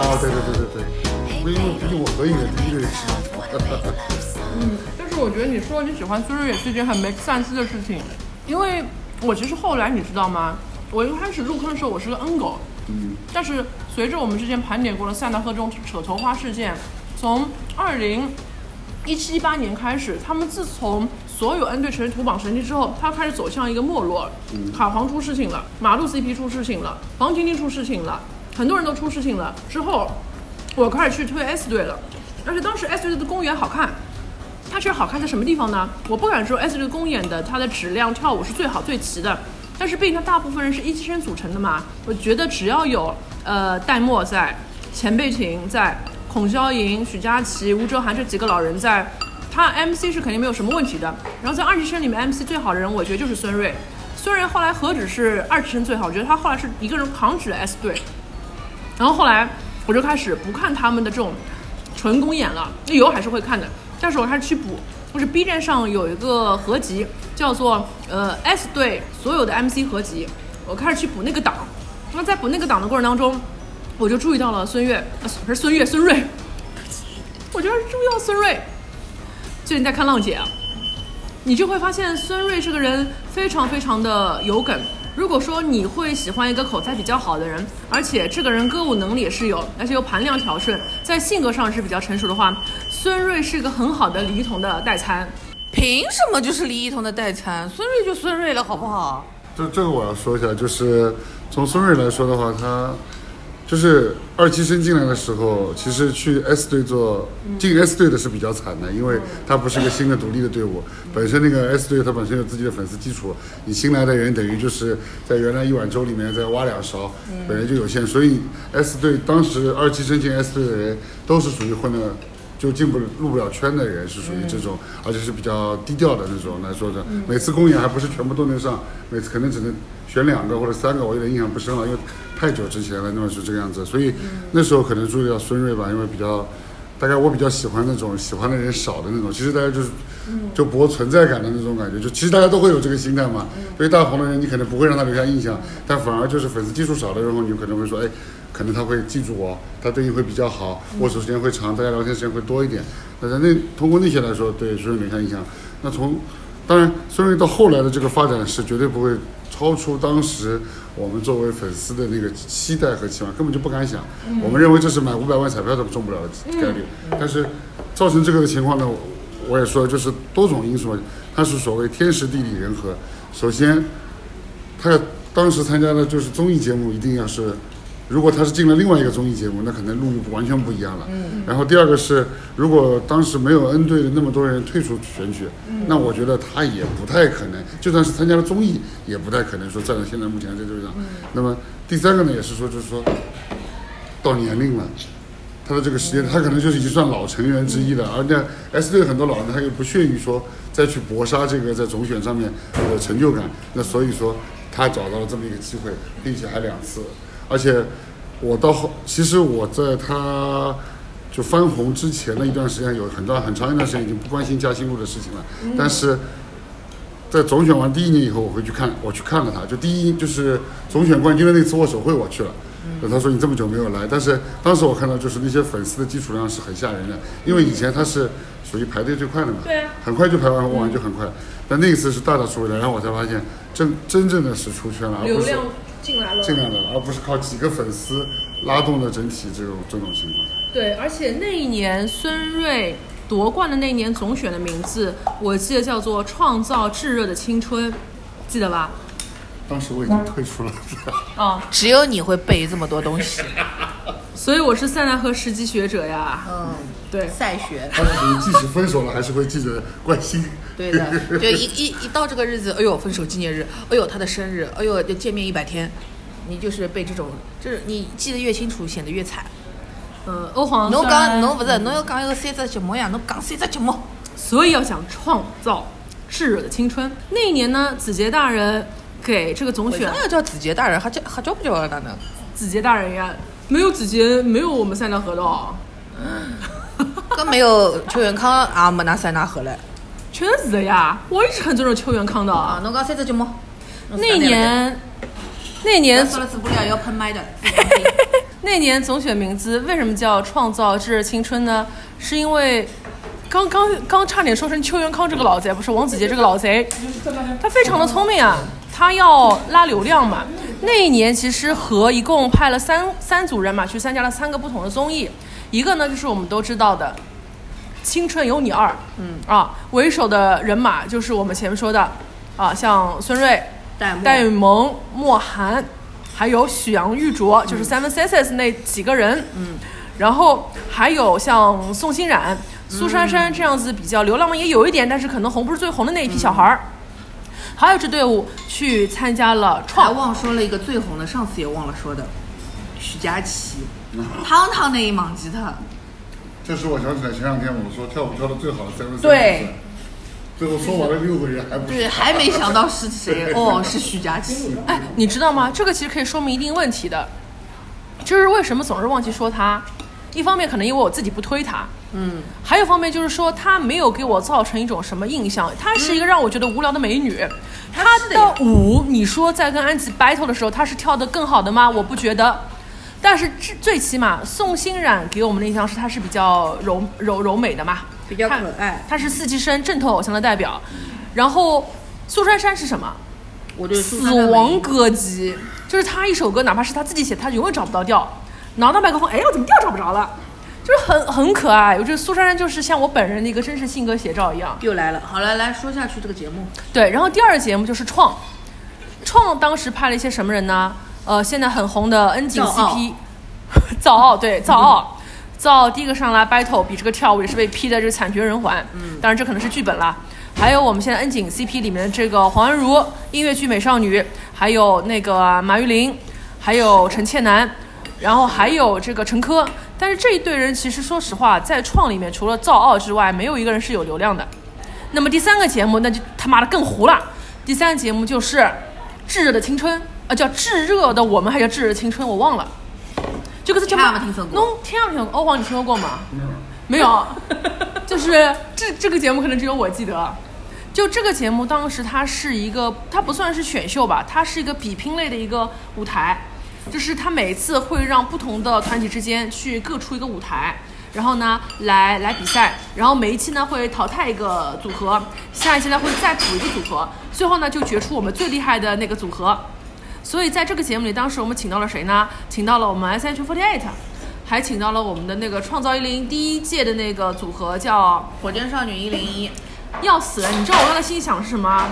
哦，对对对对对，因为毕竟我和影的第一个认识。但是我觉得你说你喜欢孙瑞也是一件很 make sense 的事情，因为我其实后来你知道吗？我一开始入坑的时候我是个 N 狗，嗯，但是随着我们之前盘点过的塞纳河这种扯头花事件，从二零一七一八年开始，他们自从所有 N 队成为土榜神器之后，他开始走向一个没落。卡皇出事情了，马路 CP 出事情了，黄婷婷出事情了，很多人都出事情了。之后，我开始去推 S 队了，而且当时 S 队的公演好看。它其实好看在什么地方呢？我不敢说 S 队公演的它的质量跳舞是最好最齐的，但是毕竟它大部分人是一期生组成的嘛，我觉得只要有呃戴墨在、钱贝婷在、孔萧莹、许佳琪、吴哲涵这几个老人在，他 MC 是肯定没有什么问题的。然后在二期生里面 MC 最好的人，我觉得就是孙瑞。孙瑞后来何止是二期生最好，我觉得他后来是一个人扛起了 S 队。然后后来我就开始不看他们的这种纯公演了，以后还是会看的，但是我开始去补，就是 B 站上有一个合集，叫做呃 S 队所有的 MC 合集，我开始去补那个档。那么在补那个档的过程当中，我就注意到了孙悦，啊不是孙悦，孙瑞，我就是注意到孙瑞。最近在看浪姐啊，你就会发现孙瑞这个人非常非常的有梗。如果说你会喜欢一个口才比较好的人，而且这个人歌舞能力也是有，而且又盘量调顺，在性格上是比较成熟的话，孙瑞是一个很好的李一桐的代餐。凭什么就是李一桐的代餐？孙瑞就孙瑞了，好不好？这这个我要说一下，就是从孙瑞来说的话，他就是二期生进来的时候，其实去 S 队做进 S 队的是比较惨的，因为他不是一个新的独立的队伍，本身那个 S 队他本身有自己的粉丝基础，你新来的人等于就是在原来一碗粥里面再挖两勺，本来就有限，所以 S 队当时二期生进 S 队的人都是属于混的。就进不入不了圈的人是属于这种，而且是比较低调的那种来说的。每次公演还不是全部都能上，每次可能只能选两个或者三个，我有点印象不深了，因为太久之前了，那么是这个样子。所以那时候可能注意到孙瑞吧，因为比较，大概我比较喜欢那种喜欢的人少的那种。其实大家就是就博存在感的那种感觉，就其实大家都会有这个心态嘛。对于大红的人，你可能不会让他留下印象，但反而就是粉丝基数少的时候，你可能会说，哎。可能他会记住我，他对你会比较好，握手时间会长，大家聊天时间会多一点。那在那通过那些来说，对孙瑞留下印象。那从当然，孙瑞到后来的这个发展是绝对不会超出当时我们作为粉丝的那个期待和期望，根本就不敢想。我们认为这是买五百万彩票都中不了的概率。但是造成这个的情况呢，我也说就是多种因素，它是所谓天时地利人和。首先，他要当时参加的就是综艺节目，一定要是。如果他是进了另外一个综艺节目，那可能路完全不一样了。嗯。然后第二个是，如果当时没有 N 队的那么多人退出选举，那我觉得他也不太可能，就算是参加了综艺，也不太可能说站在现在目前这个位置上。那么第三个呢，也是说，就是说到年龄了，他的这个时间，他可能就是已经算老成员之一了。而且 S 队很多老人，他又不屑于说再去搏杀这个在总选上面的成就感。那所以说，他找到了这么一个机会，并且还两次。而且，我到后，其实我在他就翻红之前的一段时间，有很段很长一段时间已经不关心嘉兴路的事情了。但是，在总选完第一年以后，我会去看，我去看了他，就第一就是总选冠军的那次握手会，我去了。那他说你这么久没有来，但是当时我看到就是那些粉丝的基础量是很吓人的，因为以前他是属于排队最快的嘛，对，很快就排完完就很快。但那一次是大大出位的，然后我才发现真真正的是出圈了，而不是。进来了，进来了，而不是靠几个粉丝拉动了整体这种这种情况。对，而且那一年孙瑞夺冠的那一年总选的名字，我记得叫做“创造炙热的青春”，记得吧？当时我已经退出了。哦，只有你会背这么多东西。所以我是塞纳河十级学者呀。嗯，对，赛学。但是你即使分手了，还是会记得关心。对的，就一一一到这个日子，哎呦，分手纪念日，哎呦，他的生日，哎呦，就见面一百天，你就是被这种，就是你记得越清楚，显得越惨。嗯，欧皇侬讲侬不是，侬要讲一个三只节目呀，侬讲三只节目。所以要想创造炙热的青春。那一年呢，子杰大人给这个总选为啥要叫子杰大人？还叫还叫不叫哪能？子杰大人呀，没有子杰，没有我们塞纳河的哦。跟没有邱元康啊没拿塞纳河嘞。确实是的呀，我一直很尊重邱元康的。啊，侬讲三只节目。那年，那年说了嘴巴里要喷麦的。那年总选名字为什么叫《创造炙热青春》呢？是因为刚刚刚差点说成邱元康这个老贼，不是王子杰这个老贼，他非常的聪明啊，他要拉流量嘛。那一年其实和一共派了三三组人马去参加了三个不同的综艺，一个呢就是我们都知道的《青春有你二》，嗯。啊，为首的人马就是我们前面说的啊，像孙瑞、戴萌、莫寒，还有许阳、玉卓，就是 Seven Senses 那几个人。嗯，然后还有像宋欣冉、苏珊珊这样子比较流浪的也有一点，但是可能红不是最红的那一批小孩儿。还有支队伍去参加了创还，忘说了一个最红的，上次也忘了说的，许佳琪，汤汤那一莽吉他。这是我想起来前两天我们说跳舞跳的最好的三位对，最后说完了六个人还不是对，还没想到是谁 哦，是徐佳琪。哎，你知道吗？这个其实可以说明一定问题的，就是为什么总是忘记说她。一方面可能因为我自己不推她，嗯，还有一方面就是说她没有给我造成一种什么印象，她是一个让我觉得无聊的美女。她是的舞，你说在跟安吉 battle 的时候，她是跳得更好的吗？我不觉得。但是最最起码宋欣冉给我们的印象是她是比较柔柔柔美的嘛，比较她可爱她是四季生正统偶像的代表。然后苏珊珊是什么？我对死亡歌姬，就是她一首歌，哪怕是他自己写，他永远找不到调，拿到麦克风，哎，我怎么调找不着了？就是很很可爱。我觉得苏珊珊就是像我本人的一个真实性格写照一样。又来了，好了，来说下去这个节目。对，然后第二个节目就是创，创当时派了一些什么人呢？呃，现在很红的恩景 CP，造奥对造奥，造 奥第一个上来 battle 比这个跳舞也是被批的这惨绝人寰。嗯，当然这可能是剧本啦。还有我们现在恩景 CP 里面的这个黄恩茹，音乐剧美少女，还有那个马玉玲，还有陈倩楠，然后还有这个陈珂。但是这一队人其实说实话，在创里面除了造奥之外，没有一个人是有流量的。那么第三个节目那就他妈的更糊了。第三个节目就是《炙热的青春》，呃，叫《炙热的我们》还叫《炙热青春》，我忘了。这个是叫听没听说过侬听没听过？欧皇，你听说过吗？没有。就是这这个节目可能只有我记得。就这个节目，当时它是一个，它不算是选秀吧，它是一个比拼类的一个舞台，就是它每次会让不同的团体之间去各出一个舞台，然后呢来来比赛，然后每一期呢会淘汰一个组合，下一期呢会再补一个组合，最后呢就决出我们最厉害的那个组合。所以在这个节目里，当时我们请到了谁呢？请到了我们 S H Forty Eight，还请到了我们的那个创造一零第一届的那个组合叫火箭少女一零一，要死了！你知道我刚才心里想的是什么？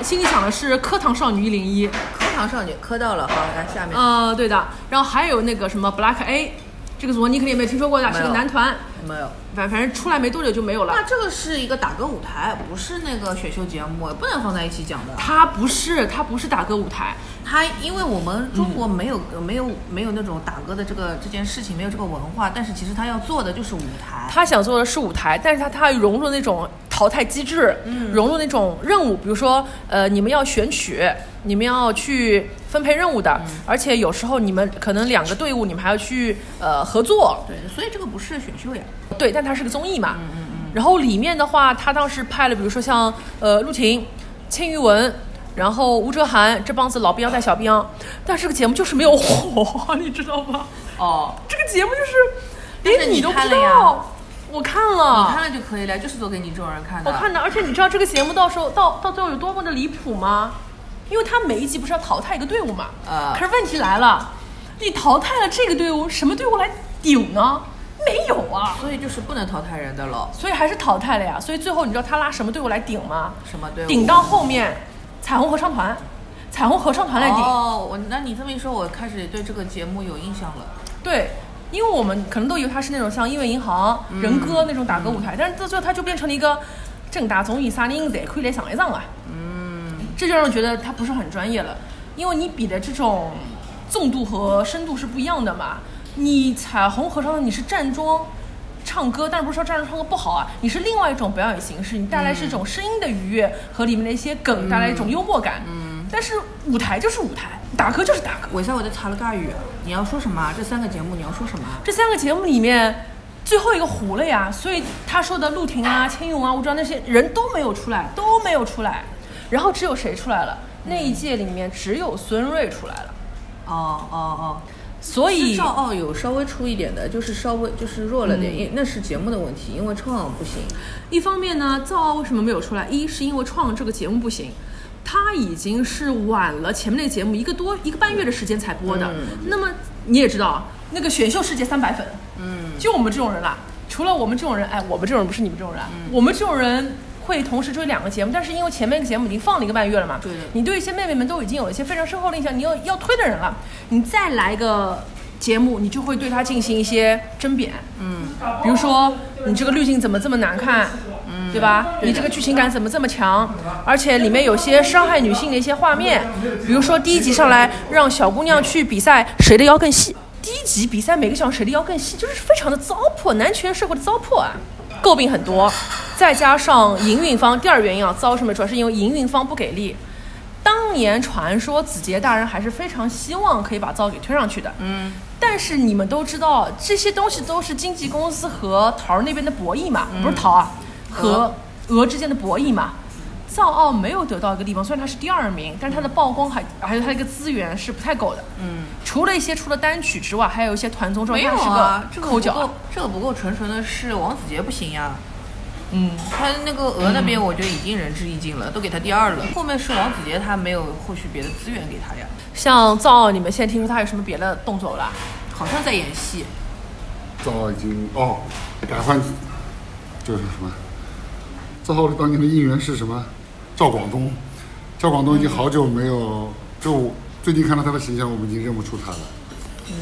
心里想的是课堂少女一零一，课堂少女磕到了，好，来下面。呃，对的。然后还有那个什么 Black A，这个组合你肯定也没有听说过的，是个男团，没有。反反正出来没多久就没有了那。这个是一个打歌舞台，不是那个选秀节目，不能放在一起讲的。它不是，它不是打歌舞台，它因为我们中国没有、没有没有那种打歌的这个这件事情，没有这个文化，但是其实他要做的就是舞台。他想做的是舞台，但是他他融入那种淘汰机制，融入那种任务，比如说呃，你们要选曲，你们要去分配任务的，而且有时候你们可能两个队伍，你们还要去呃合作，对，所以这个不是选秀呀。对，但它是个综艺嘛。嗯嗯嗯然后里面的话，他当时派了，比如说像呃陆婷、千余文，然后吴哲涵这帮子老兵带小兵，但是这个节目就是没有火，你知道吗？哦，这个节目就是但是你都不知看了呀道，我看了，你看了就可以了，就是做给你这种人看的。我看的，而且你知道这个节目到时候到到最后有多么的离谱吗？因为他每一集不是要淘汰一个队伍嘛，啊可是问题来了，你淘汰了这个队伍，什么队伍来顶呢？没有啊，所以就是不能淘汰人的了。所以还是淘汰了呀。所以最后你知道他拉什么队伍来顶吗？什么队伍？顶到后面，彩虹合唱团，彩虹合唱团来顶。哦，我那你这么一说，我开始对这个节目有印象了。对，因为我们可能都以为他是那种像音乐银行、人歌那种打歌舞台，但是到最后它就变成了一个正大综艺，啥人侪可以来上一上啊。嗯，这就让人觉得他不是很专业了，因为你比的这种纵度和深度是不一样的嘛。你彩虹合唱团你是站桩。唱歌，但是不是说站着唱歌不好啊？你是另外一种表演形式，你带来是一种声音的愉悦和里面的一些梗带来一种幽默感。嗯，但是舞台就是舞台，打歌就是打歌。为啥我在查了尬语？你要说什么啊？这三个节目你要说什么啊？这三个节目里面，最后一个糊了呀，所以他说的陆婷啊、千勇啊、吴钊那些人都没有出来，都没有出来，然后只有谁出来了？那一届里面只有孙瑞出来了，哦哦哦，所以是赵傲有稍微出一点的，就是稍微就是弱了点，嗯因那是节目的问题，因为创不行。一方面呢，赵奥为什么没有出来？一是因为创这个节目不行，他已经是晚了前面那个节目一个多一个半月的时间才播的。那么你也知道，那个选秀世界三百粉，嗯，就我们这种人啦。除了我们这种人，哎，我们这种人不是你们这种人啊，我们这种人会同时追两个节目，但是因为前面一个节目已经放了一个半月了嘛，你对一些妹妹们都已经有一些非常深厚的印象，你要要推的人了，你再来一个节目，你就会对他进行一些争辩，嗯，比如说你这个滤镜怎么这么难看，嗯，对吧？你这个剧情感怎么这么强？而且里面有些伤害女性的一些画面，比如说第一集上来让小姑娘去比赛谁的腰更细，第一集比赛每个小时谁的腰更细，就是非常的糟粕，男权社会的糟粕啊，诟病很多。再加上营运方，第二原因啊，遭什么？主要是因为营运方不给力。当年传说子杰大人还是非常希望可以把灶给推上去的，嗯，但是你们都知道，这些东西都是经纪公司和桃儿那边的博弈嘛，不是桃啊，和鹅之间的博弈嘛。造奥没有得到一个地方，虽然他是第二名，但是他的曝光还还有他的一个资源是不太够的。嗯，除了一些除了单曲之外，还有一些团综之外，没有啊，这个抠脚啊个不够。，这个不够纯纯的是王子杰不行呀。嗯，他那个鹅那边我觉得已经仁至义尽了，都给他第二了。后面是王子杰，他没有后续别的资源给他呀，像藏奥，你们现在听说他有什么别的动作了？好像在演戏。藏奥已经哦，改换就是什么？藏奥的当年的应援是什么？赵广东，赵广东已经好久没有，就最近看到他的形象，我们已经认不出他了。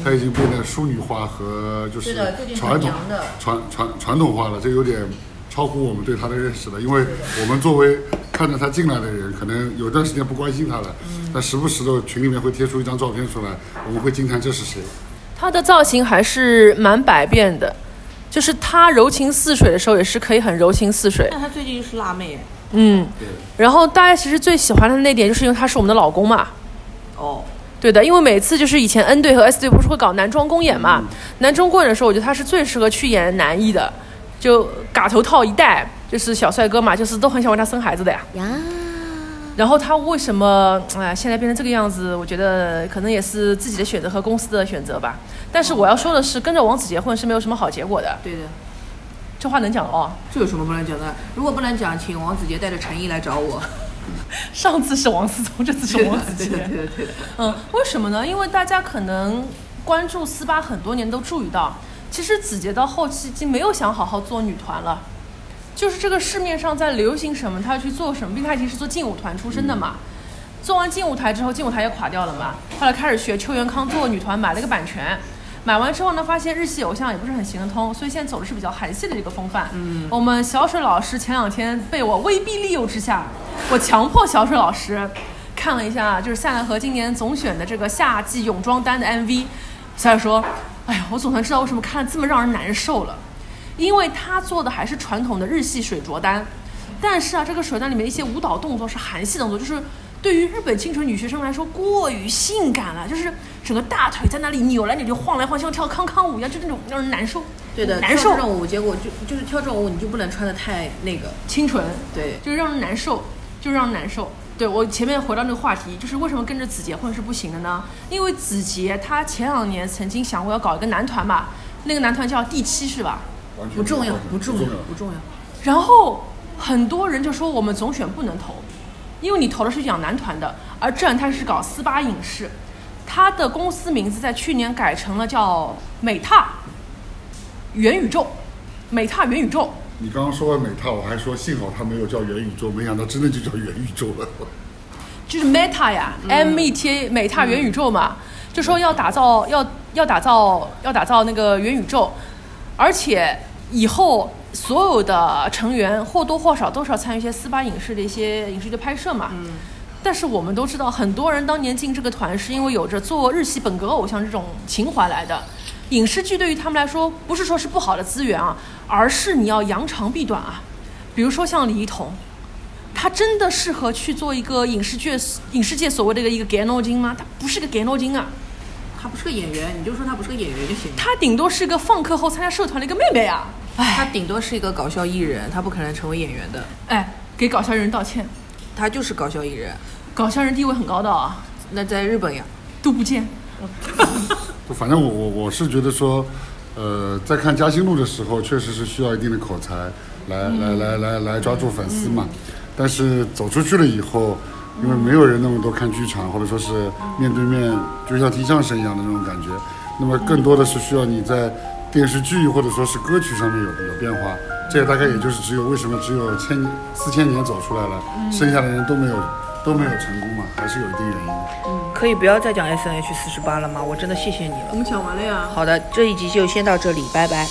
他已经变得淑女化和就是传统传传传统化了，这有点超乎我们对他的认识了。因为我们作为看着他进来的人，可能有段时间不关心他了，但时不时的群里面会贴出一张照片出来，我们会惊叹这是谁。他的造型还是蛮百变的，就是他柔情似水的时候，也是可以很柔情似水。但他最近是辣妹哎。嗯，对，然后大家其实最喜欢他的那点，就是因为他是我们的老公嘛。哦，对的，因为每次就是以前 N 队和 S 队不是会搞男装公演嘛，男装公演的时候，我觉得他是最适合去演男一的，就嘎头套一戴，就是小帅哥嘛，就是都很想为他生孩子的呀。呀，然后他为什么哎现在变成这个样子？我觉得可能也是自己的选择和公司的选择吧。但是我要说的是，跟着王子结婚是没有什么好结果的，对的，这话能讲哦。这有什么不能讲的？如果不能讲，请王子杰带着诚意来找我。上次是王思聪，这次是王子杰。对的，对的，对的。嗯，为什么呢？因为大家可能关注四八很多年都注意到，其实子杰到后期已经没有想好好做女团了，就是这个市面上在流行什么，他要去做什么。毕竟他已经是做劲舞团出身的嘛，做完劲舞台之后，劲舞台也垮掉了嘛，后来开始学邱元康做女团，买了个版权。买完之后呢，发现日系偶像也不是很行得通，所以现在走的是比较韩系的这个风范。嗯，我们小水老师前两天被我威逼利诱之下，我强迫小水老师看了一下，就是塞纳河今年总选的这个夏季泳装单的 MV。小水说：“哎呀，我总算知道为什么看了这么让人难受了，因为他做的还是传统的日系水着单，但是啊，这个水单里面一些舞蹈动作是韩系动作，就是对于日本清纯女学生来说过于性感了，就是整个大腿在那里扭来扭去、晃来晃去，像跳康康舞一样，就那种让人难受。对的，难受跳这，种舞，结果就就是跳这种舞，你就不能穿的太那个。清纯，对，就是让人难受，就是让人难受。对我前面回到那个话题，就是为什么跟着子杰混是不行的呢？因为子杰他前两年曾经想过要搞一个男团吧，那个男团叫第七是吧？不重要，不不重要，不重要。然后很多人就说我们总选不能投，因为你投的是养男团的，而这他是搞斯巴影视，他的公司名字在去年改成了叫美踏元宇宙，美踏元宇宙。你刚刚说完美踏，我还说幸好他没有叫元宇宙，没想到真的就叫元宇宙了。就是 Meta 呀、m E T A 美踏元宇宙嘛，就说要打造要要打造要打造那个元宇宙，而且以后所有的成员或多或少都是要参与一些四八影视的一些影视剧的拍摄嘛。但是我们都知道，很多人当年进这个团是因为有着做日系本格偶像这种情怀来的。影视剧对于他们来说，不是说是不好的资源啊，而是你要扬长避短啊。比如说像李一桐，他真的适合去做一个影视剧影视界所谓的一个一个 g a n o 金吗？他不是个 g a n o 金啊，他不是个演员，你就说他不是个演员就行了。他顶多是个放课后参加社团的一个妹妹啊。他顶多是一个搞笑艺人，他不可能成为演员的。哎，给搞笑艺人道歉，他就是搞笑艺人。搞笑人地位很高的啊，那在日本呀，都不见。反正我我我是觉得说，呃，在看《嘉兴路》的时候，确实是需要一定的口才来、来来来来抓住粉丝嘛。但是走出去了以后，因为没有人那么多看剧场，或者说是面对面，就像听相声一样的那种感觉。那么更多的是需要你在电视剧或者说是歌曲上面有有变化。这个大概也就是只有为什么只有千四千年走出来了，剩下的人都没有都没有成功嘛，还是有一定原因的。可以不要再讲 S N H 四十八了吗？我真的谢谢你了。我们讲完了呀。好的，这一集就先到这里，拜拜。